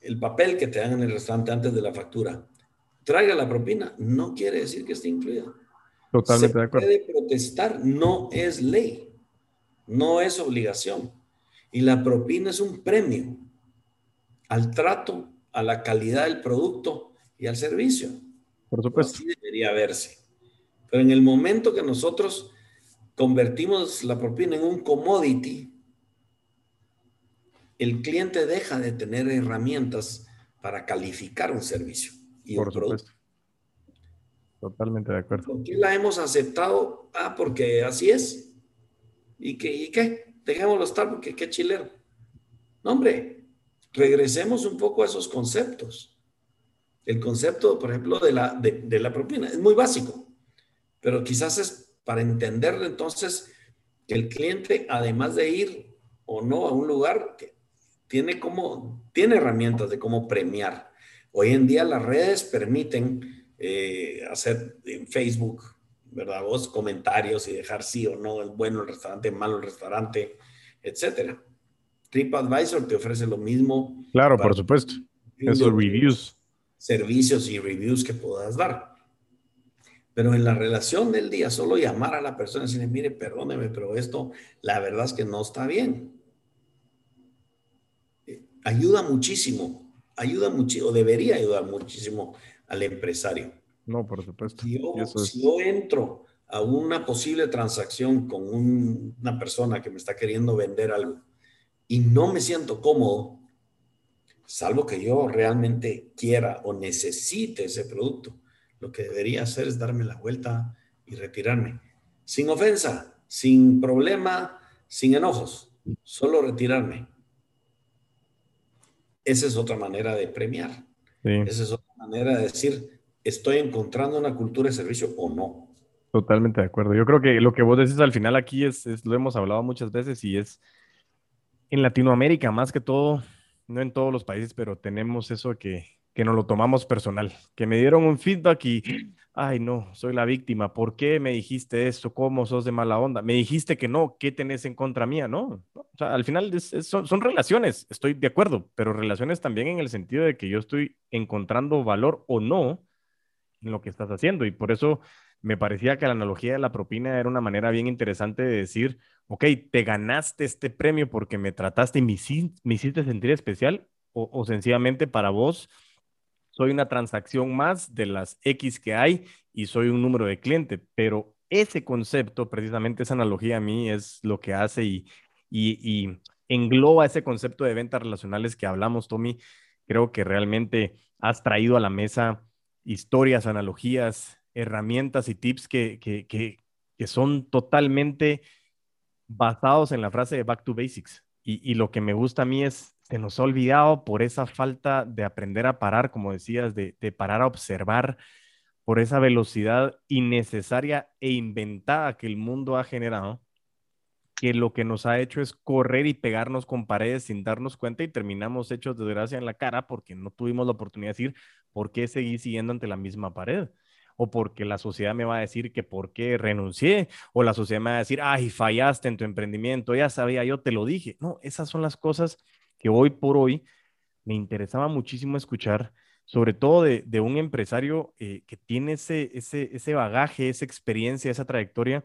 Speaker 1: el papel que te dan en el restaurante antes de la factura traiga la propina, no quiere decir que esté incluida.
Speaker 2: Totalmente se
Speaker 1: de acuerdo. Puede protestar, no es ley, no es obligación. Y la propina es un premio al trato, a la calidad del producto y al servicio.
Speaker 2: Por supuesto.
Speaker 1: Así debería verse. Pero en el momento que nosotros convertimos la propina en un commodity, el cliente deja de tener herramientas para calificar un servicio y
Speaker 2: Por un producto. Totalmente de acuerdo.
Speaker 1: ¿Por qué la hemos aceptado? Ah, porque así es. ¿Y qué? ¿Y qué? Dejémoslo estar porque qué chilero. No, hombre, regresemos un poco a esos conceptos. El concepto, por ejemplo, de la, de, la propina es muy básico, pero quizás es para entenderlo entonces que el cliente, además de ir o no a un lugar, tiene, como, tiene herramientas de cómo premiar. Hoy en día las redes permiten eh, hacer en Facebook, ¿verdad? Vos comentarios y dejar sí o no, es bueno el restaurante, malo el restaurante, etcétera. TripAdvisor te ofrece lo mismo.
Speaker 2: Claro, por supuesto. Esos reviews.
Speaker 1: Servicios y reviews que puedas dar. Pero en la relación del día, solo llamar a la persona y decirle, mire, perdóneme, pero esto, la verdad es que no está bien. Eh, ayuda muchísimo, ayuda muchísimo, o debería ayudar muchísimo al empresario.
Speaker 2: No, por supuesto.
Speaker 1: Si yo, entro a una posible transacción con una persona que me está queriendo vender algo y no me siento cómodo, salvo que yo realmente quiera o necesite ese producto, lo que debería hacer es darme la vuelta y retirarme. Sin ofensa, sin problema, sin enojos, solo retirarme. Esa es otra manera de premiar. Esa es otra manera de decir, estoy encontrando una cultura de servicio o no.
Speaker 2: Totalmente de acuerdo. Yo creo que lo que vos decís al final aquí es, lo hemos hablado muchas veces y es en Latinoamérica más que todo, no en todos los países, pero tenemos eso que, que nos lo tomamos personal, que me dieron un feedback y, ay no, soy la víctima, ¿por qué me dijiste esto? ¿Cómo sos de mala onda? Me dijiste que no, ¿qué tenés en contra mía? No, o sea, al final son, son, relaciones, estoy de acuerdo, pero relaciones también en el sentido de que yo estoy encontrando valor o no en lo que estás haciendo y por eso me parecía que la analogía de la propina era una manera bien interesante de decir, ok, te ganaste este premio porque me trataste y me hiciste, sentir especial o, sencillamente para vos soy una transacción más de las X que hay y soy un número de cliente, pero ese concepto, precisamente esa analogía a mí es lo que hace y, engloba ese concepto de ventas relacionales que hablamos, Tommy. Creo que realmente has traído a la mesa historias, analogías, herramientas y tips que, que, que, son totalmente basados en la frase de Back to Basics. Y, lo que me gusta a mí es, se nos ha olvidado por esa falta de aprender a parar, como decías, de, de parar a observar, por esa velocidad innecesaria e inventada que el mundo ha generado, que lo que nos ha hecho es correr y pegarnos con paredes sin darnos cuenta y terminamos hechos de desgracia en la cara porque no tuvimos la oportunidad de decir por qué seguí siguiendo ante la misma pared o porque la sociedad me va a decir que por qué renuncié, o la sociedad me va a decir, ay, fallaste en tu emprendimiento, ya sabía, yo te lo dije. No, esas son las cosas que hoy por hoy me interesaba muchísimo escuchar, sobre todo de, de un empresario eh, que tiene ese, ese, ese bagaje, esa experiencia, esa trayectoria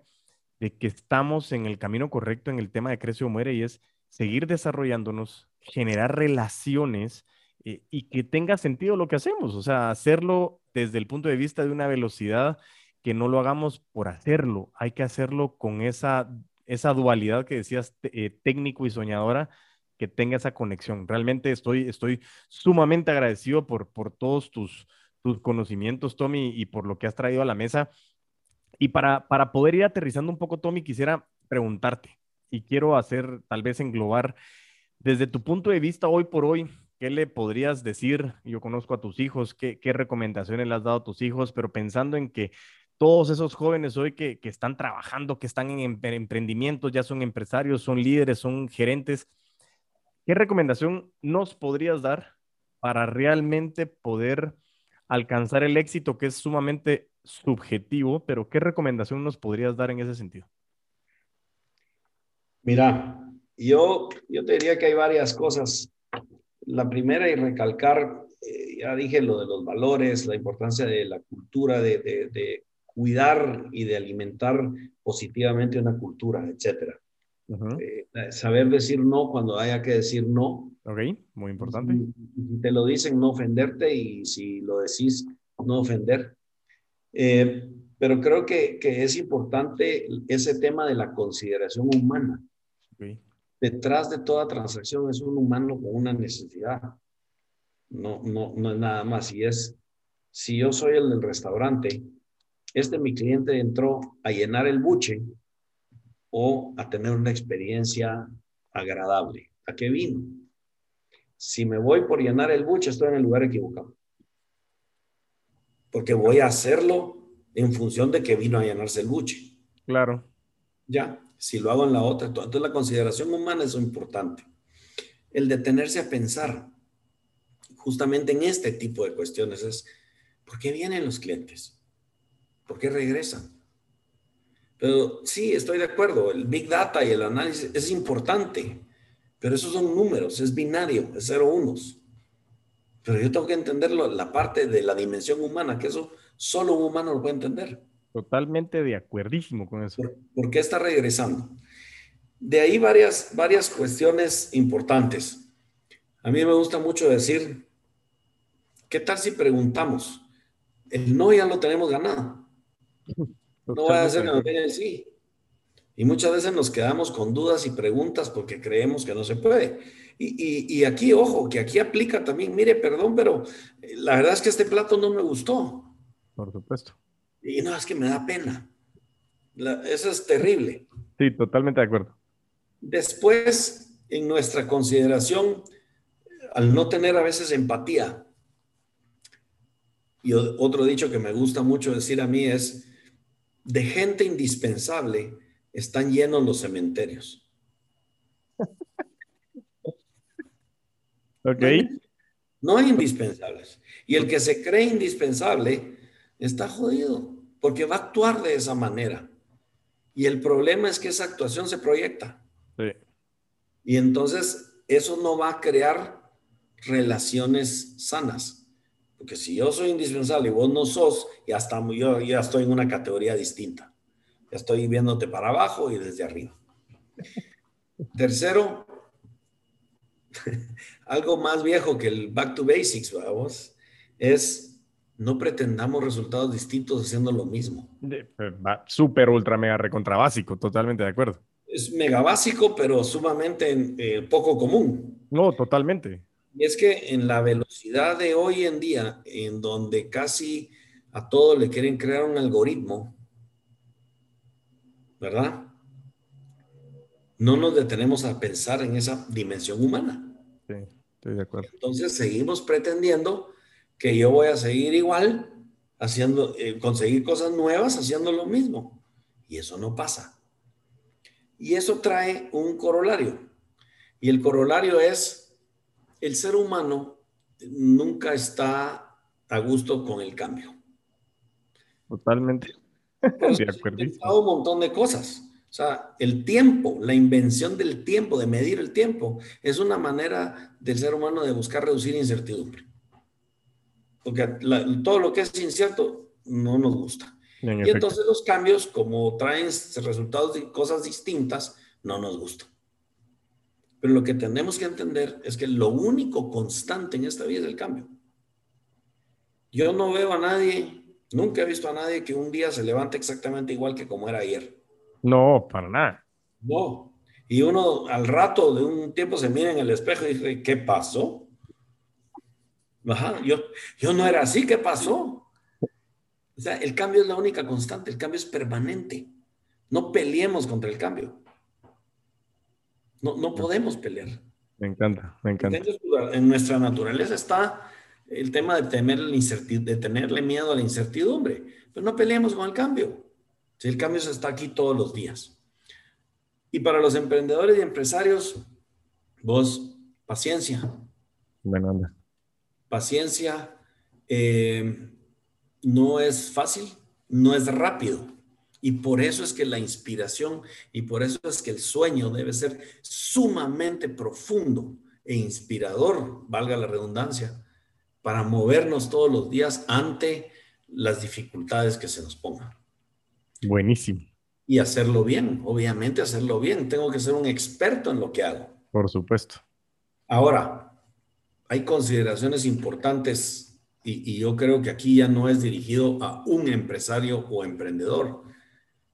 Speaker 2: de que estamos en el camino correcto en el tema de crece o muere y es seguir desarrollándonos, generar relaciones eh, y que tenga sentido lo que hacemos, o sea, hacerlo desde el punto de vista de una velocidad que no lo hagamos por hacerlo, hay que hacerlo con esa, esa dualidad que decías eh, técnico y soñadora, que tenga esa conexión. Realmente estoy, estoy sumamente agradecido por, por todos tus, tus conocimientos, Tommy, y por lo que has traído a la mesa. Y para, para poder ir aterrizando un poco, Tommy, quisiera preguntarte, y quiero hacer, tal vez englobar, desde tu punto de vista hoy por hoy, ¿qué le podrías decir? Yo conozco a tus hijos, ¿qué, recomendaciones le has dado a tus hijos? Pero pensando en que todos esos jóvenes hoy que, están trabajando, que están en emprendimientos, ya son empresarios, son líderes, son gerentes, ¿qué recomendación nos podrías dar para realmente poder alcanzar el éxito que es sumamente subjetivo, pero qué recomendación nos podrías dar en ese sentido?
Speaker 1: Mira, yo, yo te diría que hay varias cosas la primera y recalcar, eh, ya dije lo de los valores, la importancia de la cultura, de, cuidar y de alimentar positivamente una cultura, etcétera. Eh, saber decir no cuando haya que decir no.
Speaker 2: Ok, muy importante.
Speaker 1: Si, te lo dicen, no ofenderte y si lo decís, no ofender. Eh, pero creo que, que, es importante ese tema de la consideración humana. Okay detrás de toda transacción es un humano con una necesidad. No, no, no es nada más. Y es, si yo soy el del restaurante este mi cliente entró a llenar el buche o a tener una experiencia agradable. ¿A qué vino? Si me voy por llenar el buche, estoy en el lugar equivocado. Porque voy a hacerlo en función de que vino a llenarse el buche.
Speaker 2: Claro.
Speaker 1: Ya, si lo hago en la otra, entonces la consideración humana es importante. El detenerse a pensar justamente en este tipo de cuestiones es, ¿por qué vienen los clientes? ¿Por qué regresan? Pero sí, estoy de acuerdo, el Big Data y el análisis es importante, pero esos son números, es binario, es cero unos. Pero yo tengo que entender la parte de la dimensión humana, que eso solo un humano lo puede entender.
Speaker 2: Totalmente de acuerdísimo con eso.
Speaker 1: ¿Por, qué está regresando? De ahí varias, varias cuestiones importantes. A mí me gusta mucho decir, ¿qué tal si preguntamos? El no ya lo tenemos ganado. No va a ser que nos el sí. Y muchas veces nos quedamos con dudas y preguntas porque creemos que no se puede. Y, y, aquí, ojo, que aquí aplica también, mire, perdón, pero la verdad es que este plato no me gustó.
Speaker 2: Por supuesto.
Speaker 1: Y no, es que me da pena. eso es terrible.
Speaker 2: Sí, totalmente de acuerdo.
Speaker 1: Después, en nuestra consideración, al no tener a veces empatía, y otro dicho que me gusta mucho decir a mí es, de gente indispensable están llenos los cementerios.
Speaker 2: ok.
Speaker 1: No hay indispensables. Y el que se cree indispensable está jodido, porque va a actuar de esa manera. Y el problema es que esa actuación se proyecta. Y entonces eso no va a crear relaciones sanas. Porque si yo soy indispensable y vos no sos, ya, estamos, yo ya estoy en una categoría distinta. Ya estoy viéndote para abajo y desde arriba. Tercero, algo más viejo que el back to basics, vamos, es no pretendamos resultados distintos haciendo lo mismo.
Speaker 2: Eh, súper, ultra, mega, recontra básico, totalmente de acuerdo.
Speaker 1: Es mega básico, pero sumamente eh, poco común.
Speaker 2: No, totalmente.
Speaker 1: Y es que en la velocidad de hoy en día, en donde casi a todo le quieren crear un algoritmo, ¿verdad? No nos detenemos a pensar en esa dimensión humana.
Speaker 2: Sí, estoy de acuerdo.
Speaker 1: Entonces seguimos pretendiendo que yo voy a seguir igual, haciendo, eh, conseguir cosas nuevas, haciendo lo mismo. Y eso no pasa. Y eso trae un corolario. Y el corolario es, el ser humano nunca está a gusto con el cambio.
Speaker 2: Totalmente.
Speaker 1: De acuerdo. un montón de cosas. O sea, el tiempo, la invención del tiempo, de medir el tiempo, es una manera del ser humano de buscar reducir incertidumbre porque todo lo que es incierto no nos gusta. y entonces los cambios, como traen resultados de cosas distintas, no nos gustan. Pero lo que tenemos que entender es que lo único constante en esta vida es el cambio. Yo no veo a nadie, nunca he visto a nadie que un día se levante exactamente igual que como era ayer.
Speaker 2: No, para nada.
Speaker 1: No. Y uno al rato de un tiempo se mira en el espejo y dice, ¿qué pasó? Yo, yo no era así, ¿qué pasó? O sea, el cambio es la única constante, el cambio es permanente. No peleemos contra el cambio. No, no podemos pelear.
Speaker 2: Me encanta, me encanta.
Speaker 1: En nuestra naturaleza está el tema de, temer de tenerle miedo a la incertidumbre, pero no peleemos con el cambio. Si el cambio se está aquí todos los días. Y para los emprendedores y empresarios, vos, paciencia.
Speaker 2: Buena onda
Speaker 1: paciencia eh, no es fácil, no es rápido. Y por eso es que la inspiración y por eso es que el sueño debe ser sumamente profundo e inspirador, valga la redundancia, para movernos todos los días ante las dificultades que se nos pongan.
Speaker 2: Buenísimo.
Speaker 1: Y hacerlo bien, obviamente hacerlo bien. Tengo que ser un experto en lo que hago.
Speaker 2: Por supuesto.
Speaker 1: Ahora, hay consideraciones importantes y, yo creo que aquí ya no es dirigido a un empresario o emprendedor,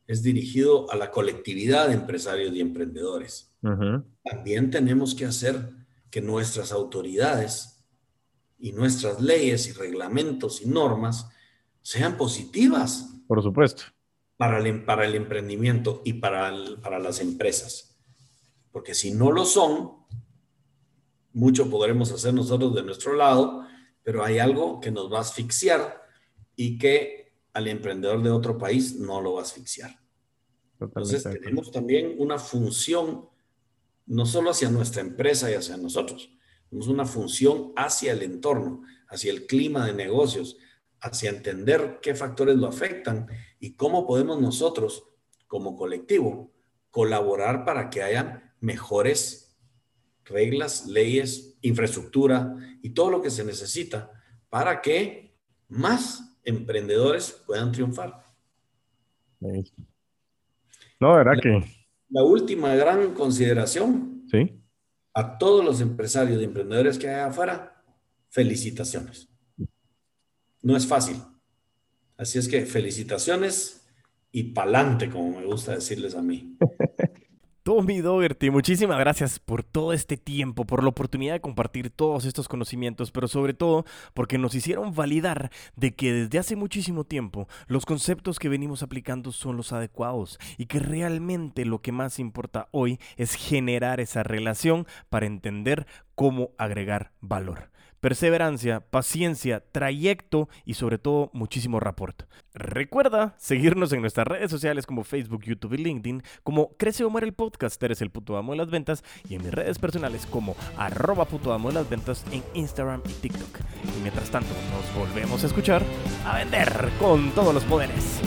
Speaker 1: es dirigido a la colectividad de empresarios y emprendedores. También tenemos que hacer que nuestras autoridades y nuestras leyes y reglamentos y normas sean positivas
Speaker 2: Por supuesto.
Speaker 1: Para el, para el emprendimiento y para, para las empresas. Porque si no lo son, mucho podremos hacer nosotros de nuestro lado, pero hay algo que nos va a asfixiar y que al emprendedor de otro país no lo va a asfixiar. Entonces tenemos también una función, no solo hacia nuestra empresa y hacia nosotros, tenemos una función hacia el entorno, hacia el clima de negocios, hacia entender qué factores lo afectan y cómo podemos nosotros, como colectivo, colaborar para que haya mejores reglas, leyes, infraestructura y todo lo que se necesita para que más emprendedores puedan triunfar.
Speaker 2: No, ¿verdad que?
Speaker 1: La última gran consideración.
Speaker 2: Sí.
Speaker 1: A todos los empresarios y emprendedores que hay afuera, felicitaciones. No es fácil. Así es que felicitaciones y pa'lante, como me gusta decirles a mí.
Speaker 2: Tommy Dougherty, muchísimas gracias por todo este tiempo, por la oportunidad de compartir todos estos conocimientos, pero sobre todo porque nos hicieron validar de que desde hace muchísimo tiempo los conceptos que venimos aplicando son los adecuados y que realmente lo que más importa hoy es generar esa relación para entender cómo agregar valor perseverancia, paciencia, trayecto y sobre todo muchísimo rapport. Recuerda seguirnos en nuestras redes sociales como Facebook, YouTube y LinkedIn, como Crece o Muere el Podcast, eres el puto amo de las ventas, y en mis redes personales como arroba puto amo de las ventas en Instagram y TikTok. Y mientras tanto, nos volvemos a escuchar a vender con todos los poderes.